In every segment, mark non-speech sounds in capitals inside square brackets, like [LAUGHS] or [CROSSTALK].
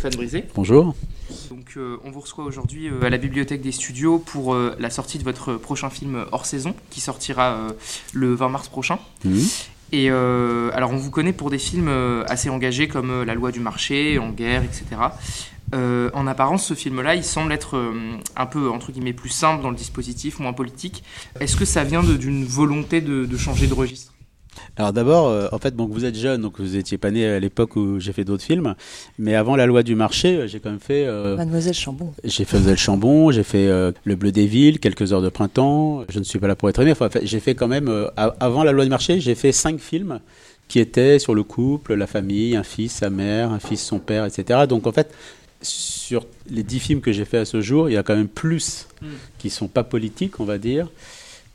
Stéphane Brisé. Bonjour. Donc, euh, on vous reçoit aujourd'hui euh, à la Bibliothèque des Studios pour euh, la sortie de votre prochain film hors saison qui sortira le 20 mars prochain. Et alors, on vous connaît pour des films assez engagés comme La loi du marché, En guerre, etc. en apparence, ce film-là, il semble être un peu, entre guillemets, plus simple dans le dispositif, moins politique. Est-ce que ça vient d'une volonté de changer de registre? Alors d'abord, euh, en fait, bon, vous êtes jeune, donc vous étiez pas né à l'époque où j'ai fait d'autres films, mais avant la loi du marché, euh, j'ai quand même fait. Euh, Mademoiselle Chambon. J'ai fait Mademoiselle Chambon, j'ai fait Le Bleu des Villes, Quelques heures de printemps. Je ne suis pas là pour être aimé. Enfin, j'ai fait quand même avant la loi du marché, j'ai fait cinq films qui étaient sur le couple, la famille, un fils, sa mère, un fils, son père, etc. Donc en fait, sur les dix films que j'ai fait à ce jour, il y a quand même plus hmm. qui sont pas politiques, on va dire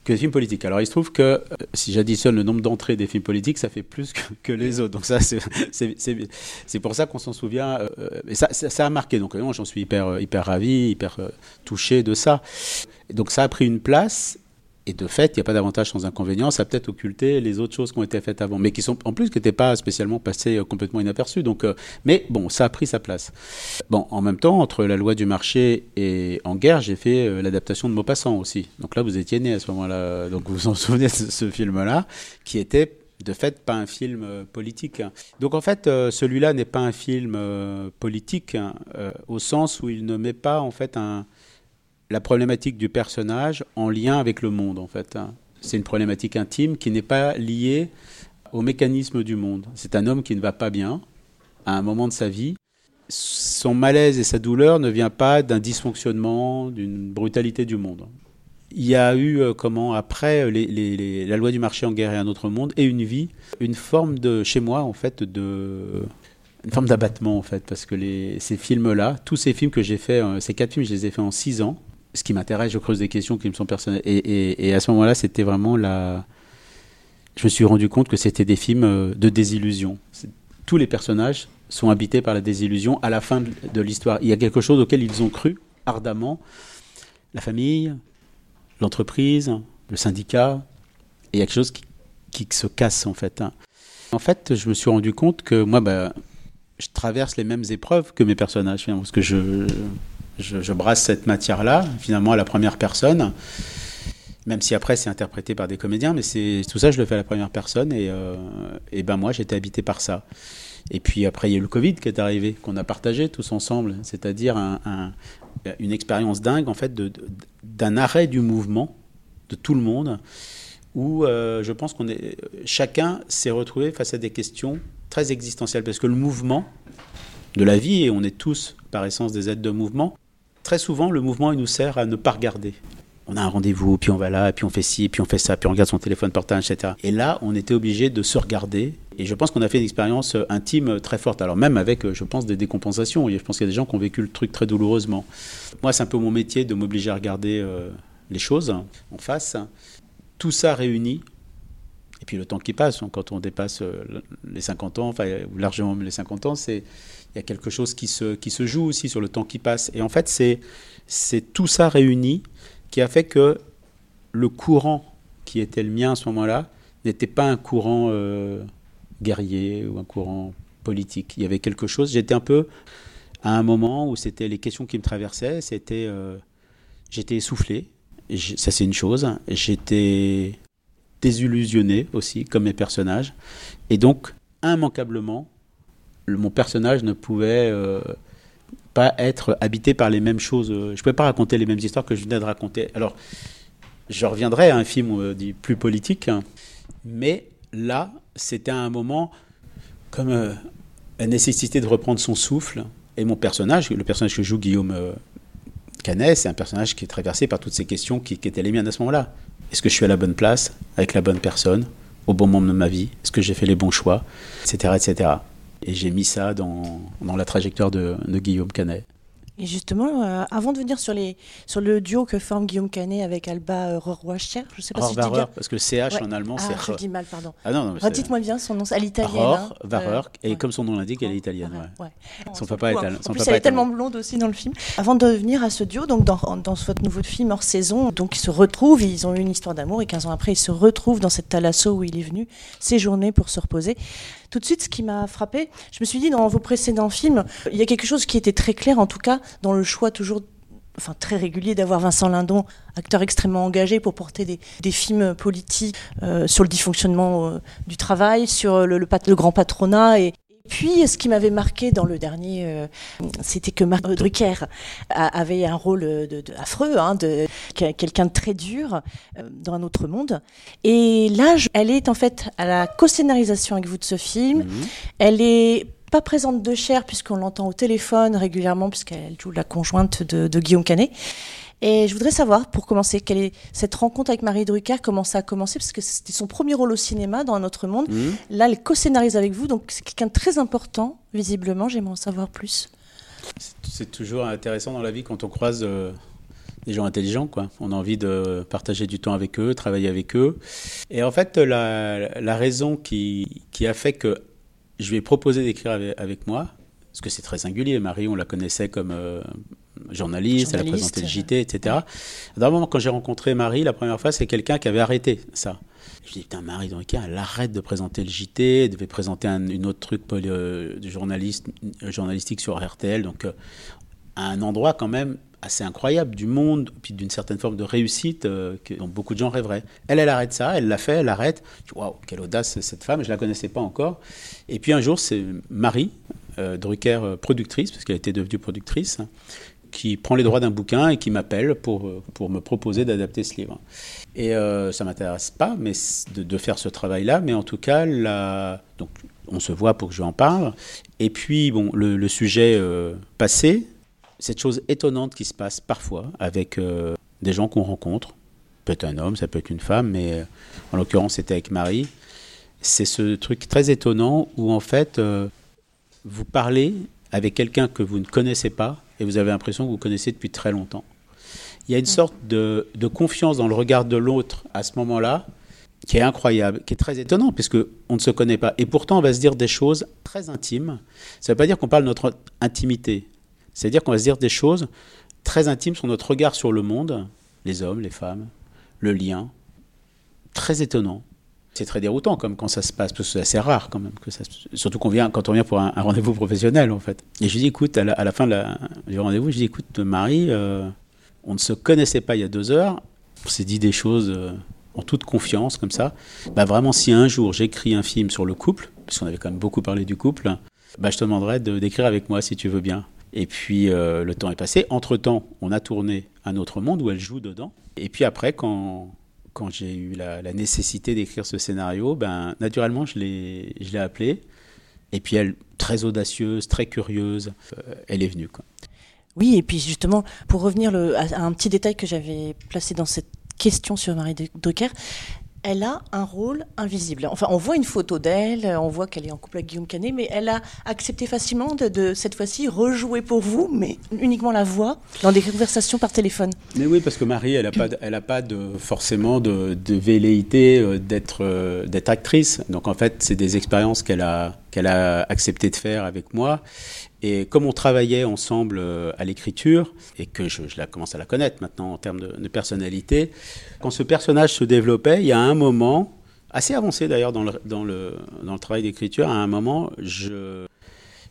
que des films politiques. Alors il se trouve que euh, si j'additionne le nombre d'entrées des films politiques, ça fait plus que, les autres. Donc ça, c'est pour ça qu'on s'en souvient. Euh, et ça, ça, a marqué. Donc j'en suis hyper, hyper ravi, hyper euh, touché de ça. donc ça a pris une place et de fait, il n'y a pas d'avantage sans inconvénient. Ça a peut-être occulté les autres choses qui ont été faites avant, mais qui sont en plus qui n'étaient pas spécialement passées euh, complètement inaperçues. Donc, euh, mais bon, ça a pris sa place. Bon, en même temps, entre la loi du marché et En guerre, j'ai fait euh, l'adaptation de Maupassant aussi. Donc là, vous étiez né à ce moment-là. Donc vous vous en [LAUGHS] souvenez de ce, film-là, qui était de fait pas un film politique. Donc en fait, celui-là n'est pas un film politique hein, au sens où il ne met pas en fait un la problématique du personnage en lien avec le monde, en fait. Hein. C'est une problématique intime qui n'est pas liée au mécanisme du monde. C'est un homme qui ne va pas bien à un moment de sa vie. Son malaise et sa douleur ne vient pas d'un dysfonctionnement, d'une brutalité du monde. Il y a eu, euh, comment, après la loi du marché en guerre et un autre monde, et une vie, une forme de, chez moi, en fait, de, une forme d'abattement en fait, parce que ces films-là, tous ces films que j'ai faits, euh, ces quatre films, je les ai faits en six ans ce qui m'intéresse, je creuse des questions qui me sont personnelles. Et, à ce moment-là, c'était vraiment la. Je me suis rendu compte que c'était des films euh, de désillusion. Tous les personnages sont habités par la désillusion à la fin de l'histoire. Il y a quelque chose auquel ils ont cru ardemment la famille, l'entreprise, le syndicat. Et il y a quelque chose qui, se casse en fait. Hein. En fait, je me suis rendu compte que moi, bah, je traverse les mêmes épreuves que mes personnages, parce que je, je, brasse cette matière-là, finalement, à la première personne. Même si après c'est interprété par des comédiens, mais c'est tout ça, je le fais à la première personne. Et, euh, ben moi, j'étais habité par ça. Et puis après, il y a eu le Covid qui est arrivé, qu'on a partagé tous ensemble, c'est-à-dire un, une expérience dingue, en fait, d'un arrêt du mouvement de tout le monde, où euh, je pense qu'on est, chacun s'est retrouvé face à des questions très existentielles, parce que le mouvement de la vie, et on est tous par essence des aides de mouvement, très souvent, le mouvement, il nous sert à ne pas regarder. On a un rendez-vous, puis on va là, puis on fait ci, puis on fait ça, puis on regarde son téléphone portable, etc. Et là, on était obligé de se regarder. Et je pense qu'on a fait une expérience euh, intime euh, très forte. Alors même avec, euh, je pense, des décompensations. Je pense qu'il y a des gens qui ont vécu le truc très douloureusement. Moi, c'est un peu mon métier de m'obliger à regarder les choses en face. Tout ça réuni, et puis le temps qui passe, hein, quand on dépasse les 50 ans, enfin largement les 50 ans, c'est il y a quelque chose qui se, qui se joue aussi sur le temps qui passe. Et en fait, c'est, tout ça réuni qui a fait que le courant qui était le mien à ce moment-là n'était pas un courant euh, guerrier ou un courant politique. Il y avait quelque chose. J'étais un peu à un moment où c'était les questions qui me traversaient. C'était, euh, j'étais essoufflé. Ça c'est une chose. J'étais désillusionné aussi, comme mes personnages. Et donc, immanquablement, mon personnage ne pouvait euh, pas être habité par les mêmes choses. Je ne pouvais pas raconter les mêmes histoires que je venais de raconter. Alors, je reviendrai à un film euh, dit plus politique, hein, mais là, c'était un moment comme euh, la nécessité de reprendre son souffle. Et mon personnage, le personnage que joue Guillaume Canet, c'est un personnage qui est traversé par toutes ces questions qui, qui étaient les miennes à ce moment-là. Est-ce que je suis à la bonne place, avec la bonne personne, au bon moment de ma vie? Est-ce que j'ai fait les bons choix? Etc. etc. Et j'ai mis ça dans, dans la trajectoire de, de Guillaume Canet. Et justement, euh, avant de venir sur, les, sur le duo que forme Guillaume Canet avec Alba euh, je sais pas si je dis bien. parce que CH en allemand, c'est ah, je dis mal, pardon. Ah non, non Redites-moi bien son nom, à l'italienne. Hein. Euh, et comme son nom l'indique, elle est italienne. Ouais. Son papa est En plus, elle est tellement blonde aussi dans le film. Avant de venir à ce duo, donc dans, dans votre nouveau film hors saison, donc ils se retrouvent, ils ont eu une histoire d'amour et 15 ans après, ils se retrouvent dans cette thalasso où il est venu séjourner pour se reposer. Tout de suite, ce qui m'a frappé, je me suis dit dans vos précédents films, il y a quelque chose qui était très clair, en tout cas, dans le choix toujours enfin très régulier d'avoir Vincent Lindon, acteur extrêmement engagé pour porter des, films politiques euh, sur le dysfonctionnement euh, du travail, sur le, le, le grand patronat et, puis, ce qui m'avait marqué dans le dernier, euh, c'était que Marc Drucker avait un rôle de, de affreux, hein, de quelqu'un de très dur euh, dans un autre monde. Et là, je, elle est en fait à la co-scénarisation avec vous de ce film. Mmh. Elle est pas présente de chair puisqu'on l'entend au téléphone régulièrement puisqu'elle joue la conjointe de, de Guillaume Canet. Et je voudrais savoir, pour commencer, quelle est cette rencontre avec Marie Drucker, comment ça a commencé, parce que c'était son premier rôle au cinéma dans Un autre monde. Mmh. Là, elle co-scénarise avec vous, donc c'est quelqu'un de très important, visiblement. J'aimerais en savoir plus. C'est toujours intéressant dans la vie quand on croise euh, des gens intelligents, quoi. On a envie de partager du temps avec eux, travailler avec eux. Et en fait, la, la raison qui, qui a fait que je lui ai proposé d'écrire avec, avec, moi, parce que c'est très singulier. Marie, on la connaissait comme euh, journaliste, elle a présenté le JT, etc. Dans un moment, quand j'ai rencontré Marie, la première fois, c'est quelqu'un qui avait arrêté ça. Je dis, putain, Marie Drucker, elle arrête de présenter le JT, elle devait présenter un une autre truc euh, de journaliste, journalistique sur RTL, donc euh, à un endroit quand même assez incroyable du monde, puis d'une certaine forme de réussite euh, que, dont beaucoup de gens rêveraient. Elle, elle arrête ça, elle l'a fait, elle arrête. Waouh, quelle audace cette femme, je la connaissais pas encore. Et puis un jour, c'est Marie euh, Drucker, euh, productrice, parce qu'elle était devenue productrice, qui prend les droits d'un bouquin et qui m'appelle pour, euh, pour me proposer d'adapter ce livre. Et euh, ça m'intéresse pas mais de, faire ce travail-là, mais en tout cas, donc, on se voit pour que je en parle. Et puis, bon, le, sujet euh, passé, cette chose étonnante qui se passe parfois avec des gens qu'on rencontre, peut-être un homme, ça peut être une femme, mais en l'occurrence c'était avec Marie, c'est ce truc très étonnant où en fait vous parlez avec quelqu'un que vous ne connaissez pas et vous avez l'impression que vous connaissez depuis très longtemps. Il y a une sorte de, de confiance dans le regard de l'autre à ce moment-là qui est incroyable, qui est très étonnant, puisque on ne se connaît pas. Et pourtant, on va se dire des choses très intimes. Ça ne veut pas dire qu'on parle de notre intimité. C'est-à-dire qu'on va se dire des choses très intimes sur notre regard sur le monde, les hommes, les femmes, le lien. Très étonnant. C'est très déroutant comme quand ça se passe, parce que c'est assez rare quand même. Que ça, surtout qu'on vient, quand on vient pour un, rendez-vous professionnel en fait. Et je lui dis, écoute, à la, à la fin du rendez-vous, je dis, écoute, Marie, euh, on ne se connaissait pas il y a deux heures, on s'est dit des choses euh, en toute confiance comme ça. Bah vraiment, si un jour j'écris un film sur le couple, parce qu'on avait quand même beaucoup parlé du couple, bah, je te demanderais de, d'écrire avec moi si tu veux bien. Et puis euh, le temps est passé. Entre-temps, on a tourné Un autre monde où elle joue dedans. Et puis après, quand, quand j'ai eu la, nécessité d'écrire ce scénario, ben, naturellement, je l'ai, appelée. Et puis elle, très audacieuse, très curieuse, euh, elle est venue. Quoi. Oui, et puis justement, pour revenir à, un petit détail que j'avais placé dans cette question sur Marie Drucker, elle a un rôle invisible. Enfin, on voit une photo d'elle, on voit qu'elle est en couple avec Guillaume Canet, mais elle a accepté facilement de, de, cette fois-ci rejouer pour vous, mais uniquement la voix dans des conversations par téléphone. Mais oui, parce que Marie, elle n'a pas, elle a pas de, forcément de, de velléité euh, d'être euh, d'être actrice. Donc en fait, c'est des expériences qu'elle a qu'elle a accepté de faire avec moi. Et comme on travaillait ensemble euh, à l'écriture, et que je, je, la commence à la connaître maintenant en termes de, de, personnalité, quand ce personnage se développait, il y a un moment, assez avancé d'ailleurs dans le, dans, le, dans le travail d'écriture, à un moment, je,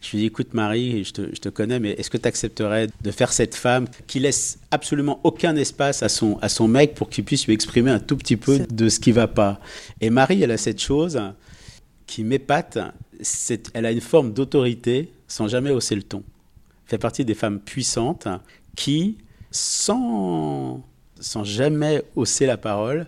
je lui dis, écoute Marie, je te, je te connais, mais est-ce que tu accepterais de faire cette femme qui laisse absolument aucun espace à son, à son mec pour qu'il puisse lui exprimer un tout petit peu de ce qui va pas? Et Marie, elle a cette chose qui m'épate, elle a une forme d'autorité sans jamais hausser le ton. Fait partie des femmes puissantes qui, sans, sans jamais hausser la parole,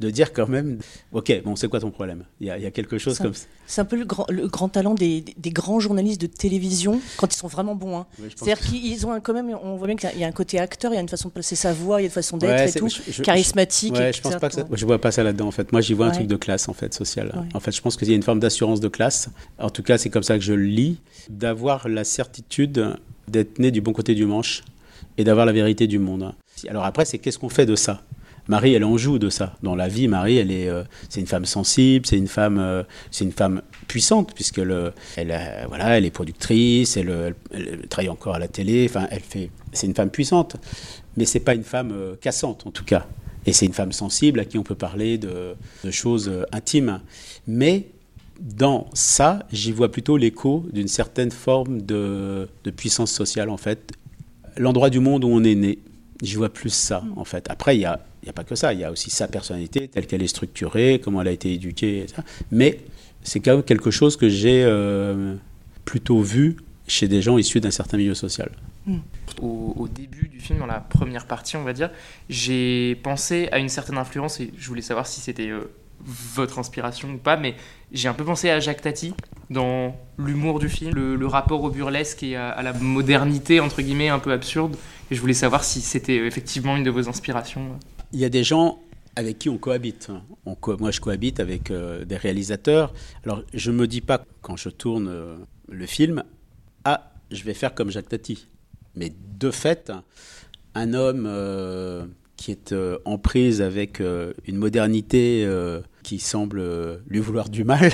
de dire quand même, ok, bon, c'est quoi ton problème? Il y, a, il y, a, quelque chose comme ça. C'est un peu le grand, le grand talent des, grands journalistes de télévision quand ils sont vraiment bons. Hein. Oui, C'est-à-dire que... qu'ils ont un, quand même, on voit bien qu'il y a un côté acteur, il y a une façon de placer sa voix, il y a une façon d'être ouais, et tout, je, je, charismatique. Ouais, je pense pas que ça, je vois pas ça là-dedans en fait. Moi, j'y vois un truc de classe en fait, social. Ouais. En fait, je pense qu'il y a une forme d'assurance de classe. En tout cas, c'est comme ça que je le lis, d'avoir la certitude d'être né du bon côté du manche et d'avoir la vérité du monde. Alors après, c'est qu'est-ce qu'on fait de ça? Marie, elle en joue de ça. Dans la vie, Marie, elle est, euh, c'est une femme sensible, c'est une femme, euh, c'est une femme puissante puisque le, elle, euh, voilà, elle est productrice, elle, elle, elle, travaille encore à la télé. Enfin, elle fait, c'est une femme puissante, mais c'est pas une femme cassante en tout cas. Et c'est une femme sensible à qui on peut parler de, de choses intimes. Mais dans ça, j'y vois plutôt l'écho d'une certaine forme de, de, puissance sociale, en fait. L'endroit du monde où on est né, j'y vois plus ça, en fait. Après, il n'y a, y a pas que ça, il y a aussi sa personnalité, telle qu'elle est structurée, comment elle a été éduquée, mais c'est quand même quelque chose que j'ai euh, plutôt vu chez des gens issus d'un certain milieu social. Hmm. Au, au, début du film, dans la première partie, on va dire, j'ai pensé à une certaine influence et je voulais savoir si c'était euh, votre inspiration ou pas, mais j'ai un peu pensé à Jacques Tati dans l'humour du film, le, rapport au burlesque et à, la modernité, entre guillemets, un peu absurde. Et je voulais savoir si c'était effectivement une de vos inspirations. Il y a des gens avec qui on cohabite. On moi, je cohabite avec euh, des réalisateurs. Alors, je ne me dis pas, quand je tourne euh, le film, ah, je vais faire comme Jacques Tati. Mais de fait, un homme euh, qui est en prise avec une modernité qui semble lui vouloir du mal,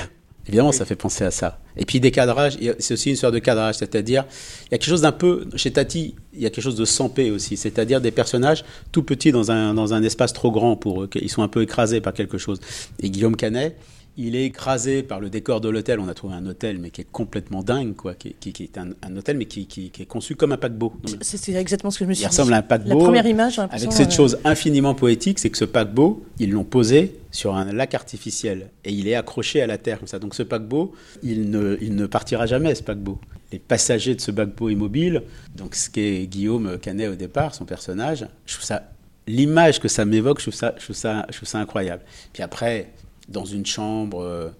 évidemment, ça fait penser à ça. Et puis des cadrages, c'est aussi une sorte de cadrage, c'est-à-dire, il y a quelque chose d'un peu, chez Tati, il y a quelque chose de sampé aussi, c'est-à-dire des personnages tout petits dans un, dans un espace trop grand pour eux, ils sont un peu écrasés par quelque chose. Et Guillaume Canet, il est écrasé par le décor de l'hôtel. On a trouvé un hôtel, mais qui est complètement dingue, quoi. Qui, est un, hôtel, mais qui, est conçu comme un paquebot. C'est exactement ce que je me suis dit. Il ressemble à un paquebot. La première image, avec cette chose infiniment poétique, c'est que ce paquebot, ils l'ont posé sur un lac artificiel et il est accroché à la terre comme ça. Donc ce paquebot, il ne, il ne partira jamais, ce paquebot. Les passagers de ce paquebot immobile, donc ce qu'est Guillaume Canet au départ, son personnage, je trouve ça l'image que ça m'évoque, je, trouve ça, je, trouve ça, je trouve ça incroyable. Puis après, dans une chambre euh,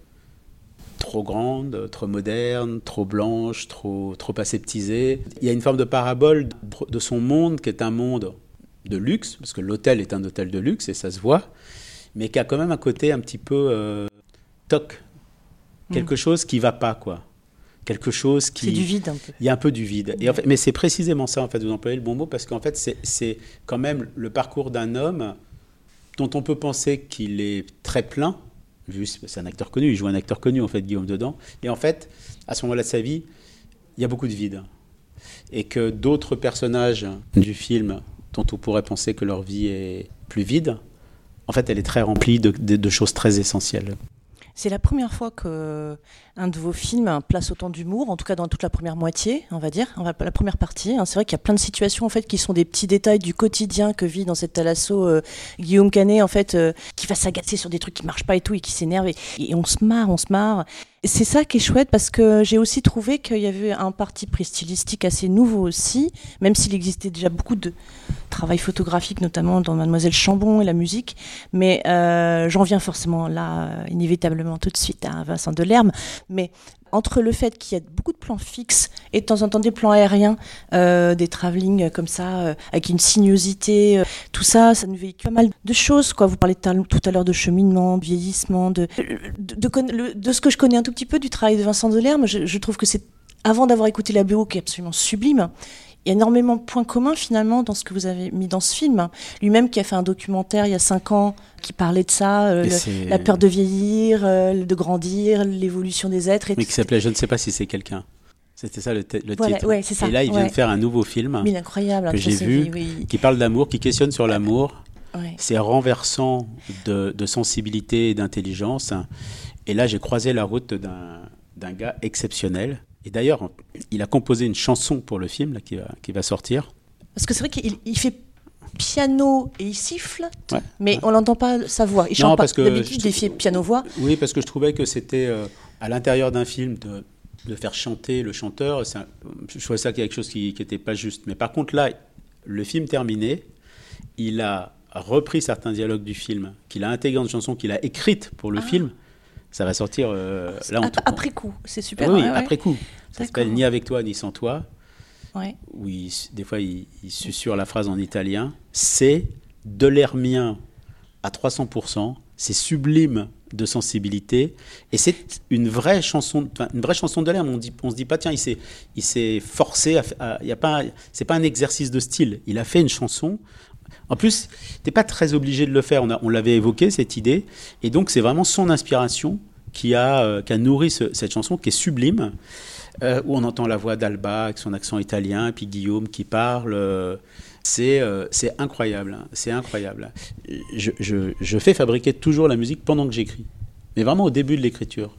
trop grande, trop moderne, trop blanche, trop, trop aseptisée. Il y a une forme de parabole de son monde qui est un monde de luxe, parce que l'hôtel est un hôtel de luxe et ça se voit, mais qui a quand même un côté un petit peu euh, toc, quelque mm. chose qui va pas quoi. Quelque chose qui. C'est du vide un peu. Il y a un peu du vide. Et en fait, mais c'est précisément ça, en fait, vous employez le bon mot, parce qu'en fait, c'est quand même le parcours d'un homme dont on peut penser qu'il est très plein, c'est un acteur connu, il joue un acteur connu en fait, Guillaume dedans. Et en fait, à ce moment-là de sa vie, il y a beaucoup de vide. Et que d'autres personnages du film, dont on pourrait penser que leur vie est plus vide, en fait, elle est très remplie de choses très essentielles. C'est la première fois que un de vos films place autant d'humour, en tout cas dans toute la première moitié, on va dire, la première partie. Hein. C'est vrai qu'il y a plein de situations en fait qui sont des petits détails du quotidien que vit dans cette Talasso euh, Guillaume Canet en fait, euh, qui va s'agacer sur des trucs qui marchent pas et tout et qui s'énerve et, on se marre, on se marre. C'est ça qui est chouette parce que j'ai aussi trouvé qu'il y avait un parti pris stylistique assez nouveau aussi, même s'il existait déjà beaucoup de travail photographique, notamment dans Mademoiselle Chambon et la musique. Mais euh, j'en viens forcément là, inévitablement tout de suite à Vincent Delerme mais entre le fait qu'il y a beaucoup de plans fixes et de temps en temps des plans aériens, euh, des travelling comme ça, euh, avec une sinuosité, euh, tout ça, ça nous véhicule pas mal de choses. Quoi. Vous parlez tout à l'heure de cheminement, vieillissement, de, de, ce que je connais un tout petit peu du travail de Vincent Delerme. Je, je trouve que c'est, avant d'avoir écouté la BO qui est absolument sublime, il y a énormément de points communs finalement dans ce que vous avez mis dans ce film. Lui-même qui a fait un documentaire il y a cinq ans qui parlait de ça, euh, la peur de vieillir, euh, de grandir, l'évolution des êtres. Et Mais qui s'appelait Je ne sais pas si c'est quelqu'un. C'était ça le, le titre. Ouais, ça, et là, il vient de faire un nouveau film Mais incroyable, que j'ai vu, qui parle d'amour, qui questionne sur l'amour. C'est renversant de, de sensibilité et d'intelligence. Et là, j'ai croisé la route d'un gars exceptionnel et d'ailleurs, il a composé une chanson pour le film là, qui, va, qui va sortir. Parce que c'est vrai qu'il il fait piano et il siffle, mais on n'entend pas sa voix. Il chante pas. D'habitude, il fait piano-voix. Oui, parce que je trouvais que c'était euh, à l'intérieur d'un film de, de, faire chanter le chanteur. Un, je trouvais ça quelque chose qui n'était pas juste. Mais par contre, là, le film terminé, il a repris certains dialogues du film, qu'il a intégré dans une chanson qu'il a écrite pour le ah. film. Ça va sortir euh, là en Après coup, c'est super. Oui, après coup. Ça s'appelle Ni avec toi, ni sans toi. Ouais. Oui, des fois, il, il susurre la phrase en italien. C'est de l'air mien à 300%. C'est sublime de sensibilité et c'est une vraie chanson une vraie chanson de l'air on on se dit pas tiens il s'est il s'est forcé à, il y a pas c'est pas un exercice de style il a fait une chanson en plus, tu n'es pas très obligé de le faire. On, l'avait évoqué, cette idée. Et donc, c'est vraiment son inspiration qui a, euh, nourri cette chanson, qui est sublime, euh, où on entend la voix d'Alba avec son accent italien, puis Guillaume qui parle. Euh, c'est incroyable. Hein. c'est incroyable. Je, fais fabriquer toujours la musique pendant que j'écris. Mais vraiment au début de l'écriture.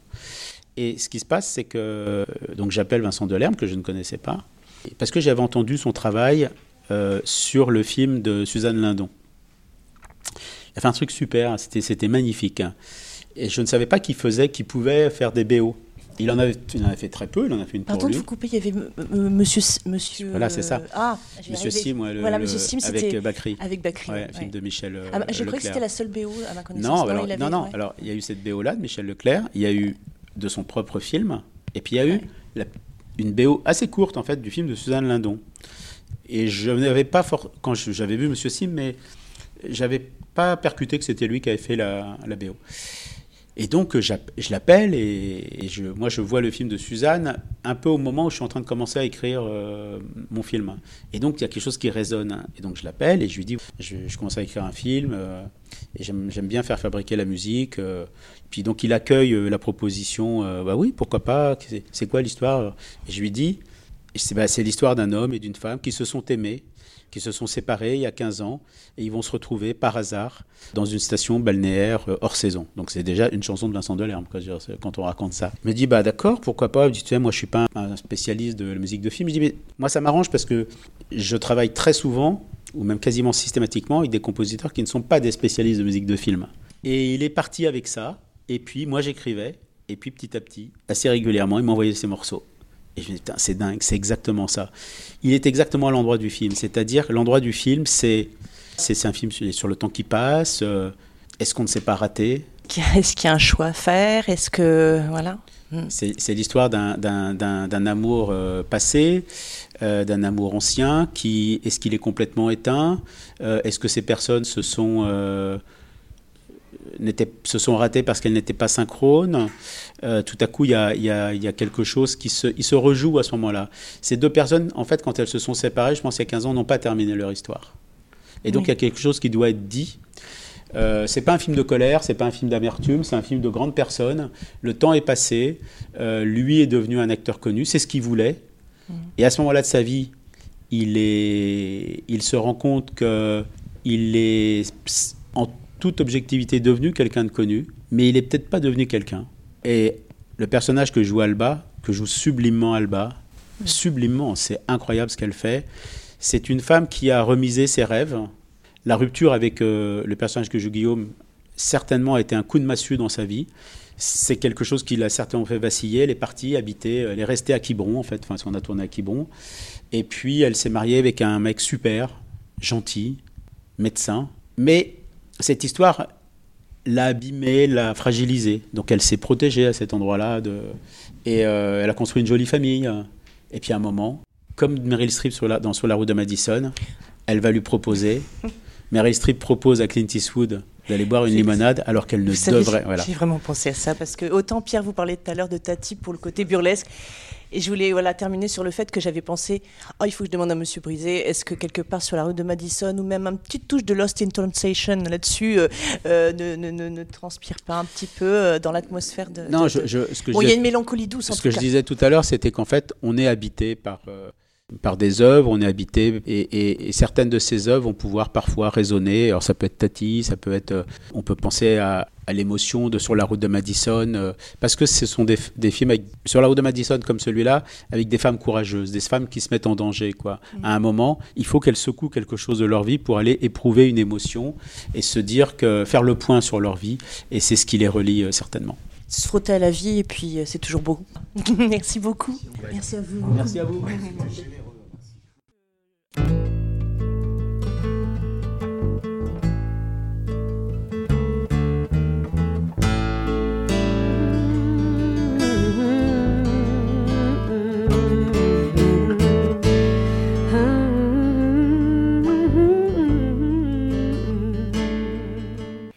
Et ce qui se passe, c'est que donc j'appelle Vincent Delerme, que je ne connaissais pas, parce que j'avais entendu son travail euh, sur le film de Suzanne Lindon. Il a fait un truc super, c'était magnifique. Et je ne savais pas qu'il faisait, qu'il pouvait faire des BO. Il en, avait, il en avait fait très peu, il en a fait une Pardon de vous couper, il y avait Monsieur... monsieur voilà, c'est ça. Ah, Monsieur Sim, le, voilà, Sim avec Bakri. Avec Bakri, ouais, film de Michel ah, bah, Je crois que c'était la seule BO à ma connaissance. Non, alors, non, non, alors il y a eu cette BO-là de Michel Leclerc, il y a eu de son propre film, et puis il y a eu la, une BO assez courte, en fait, du film de Suzanne Lindon. Et je n'avais pas fort... Quand j'avais vu Monsieur Sim, mais j'avais pas percuté que c'était lui qui avait fait la, la BO. Et donc, je l'appelle et, moi, je vois le film de Suzanne un peu au moment où je suis en train de commencer à écrire euh, mon film. Et donc, il y a quelque chose qui résonne. Et donc, je l'appelle et je lui dis je, commence à écrire un film euh, et j'aime bien faire fabriquer la musique. Euh. puis, donc, il accueille la proposition bah oui, pourquoi pas C'est quoi l'histoire? Et je lui dis bah, c'est l'histoire d'un homme et d'une femme qui se sont aimés qui se sont séparés il y a 15 ans et ils vont se retrouver par hasard dans une station balnéaire euh, hors saison. Donc c'est déjà une chanson de Vincent Delerme quand on raconte ça. Il me dit bah d'accord, pourquoi pas? Je dis tu sais moi je suis pas un spécialiste de la musique de film. Je dis mais moi ça m'arrange parce que je travaille très souvent ou même quasiment systématiquement avec des compositeurs qui ne sont pas des spécialistes de musique de film. Et il est parti avec ça et puis moi j'écrivais et puis petit à petit, assez régulièrement, il m'envoyait ses morceaux. Et je me dis, c'est dingue, c'est exactement ça. Il est exactement à l'endroit du film. C'est-à-dire, l'endroit du film, c'est, c'est, un film sur, le temps qui passe. Euh, est-ce qu'on ne s'est pas raté? Est-ce qu'il y a un choix à faire? Est-ce que. Voilà. Hmm. C'est, l'histoire d'un, d'un, amour euh, passé, euh, d'un amour ancien. Qui, est-ce qu'il est complètement éteint? Est-ce que ces personnes se sont se sont ratées parce qu'elles n'étaient pas synchrones. Euh, tout à coup, il y a, quelque chose qui se, il se rejoue à ce moment-là. Ces deux personnes, en fait, quand elles se sont séparées, je pense il y a 15 ans, n'ont pas terminé leur histoire. Et donc, il y a quelque chose qui doit être dit. Euh, c'est pas un film de colère, c'est pas un film d'amertume, c'est un film de grande personne. Le temps est passé, euh, lui est devenu un acteur connu, c'est ce qu'il voulait. Mm. Et à ce moment-là de sa vie, il, est, il se rend compte que il est en toute objectivité devenu quelqu'un de connu, mais il est peut-être pas devenu quelqu'un. Et le personnage que joue Alba, que joue sublimement Alba, sublimement, c'est incroyable ce qu'elle fait. C'est une femme qui a remisé ses rêves. La rupture avec euh, le personnage que joue Guillaume, certainement, a été un coup de massue dans sa vie. C'est quelque chose qui l'a certainement fait vaciller. Elle est partie habiter, elle est restée à Quiberon, en fait, enfin, on a tourné à Quiberon. Et puis, elle s'est mariée avec un mec super, gentil, médecin. Mais cette histoire l'a abîmée, l'a fragilisée. Donc elle s'est protégée à cet endroit-là. De... Et euh, elle a construit une jolie famille. Et puis à un moment, comme Meryl Streep sur la, dans Sur la route de Madison, elle va lui proposer. [LAUGHS] Meryl Streep propose à Clint Eastwood d'aller boire une limonade alors qu'elle ne devrait. Voilà. J'ai vraiment pensé à ça parce que autant Pierre vous parlait tout à l'heure de Tati pour le côté burlesque et je voulais voilà, terminer sur le fait que j'avais pensé oh, il faut que je demande à Monsieur Brisé, est-ce que quelque part sur la route de Madison, ou même une petite touche de Lost in Translation là-dessus, euh, euh, ne, ne, ne, transpire pas un petit peu euh, dans l'atmosphère de. Non, Je, ce que bon, il y a une mélancolie douce. En ce que je disais tout à l'heure, c'était qu'en fait, on est habité par par des œuvres, on est habité et, certaines de ces œuvres vont pouvoir parfois résonner. Alors ça peut être Tati, ça peut être, euh, on peut penser à, l'émotion de Sur la route de Madison, euh, parce que ce sont des, films sur la route de Madison comme celui-là, avec des femmes courageuses, des femmes qui se mettent en danger. Quoi. À un moment, il faut qu'elles secouent quelque chose de leur vie pour aller éprouver une émotion et se dire que faire le point sur leur vie, et c'est ce qui les relie euh, certainement se frotter à la vie et puis c'est toujours beau. [LAUGHS] Merci beaucoup. Merci à vous. Merci à vous.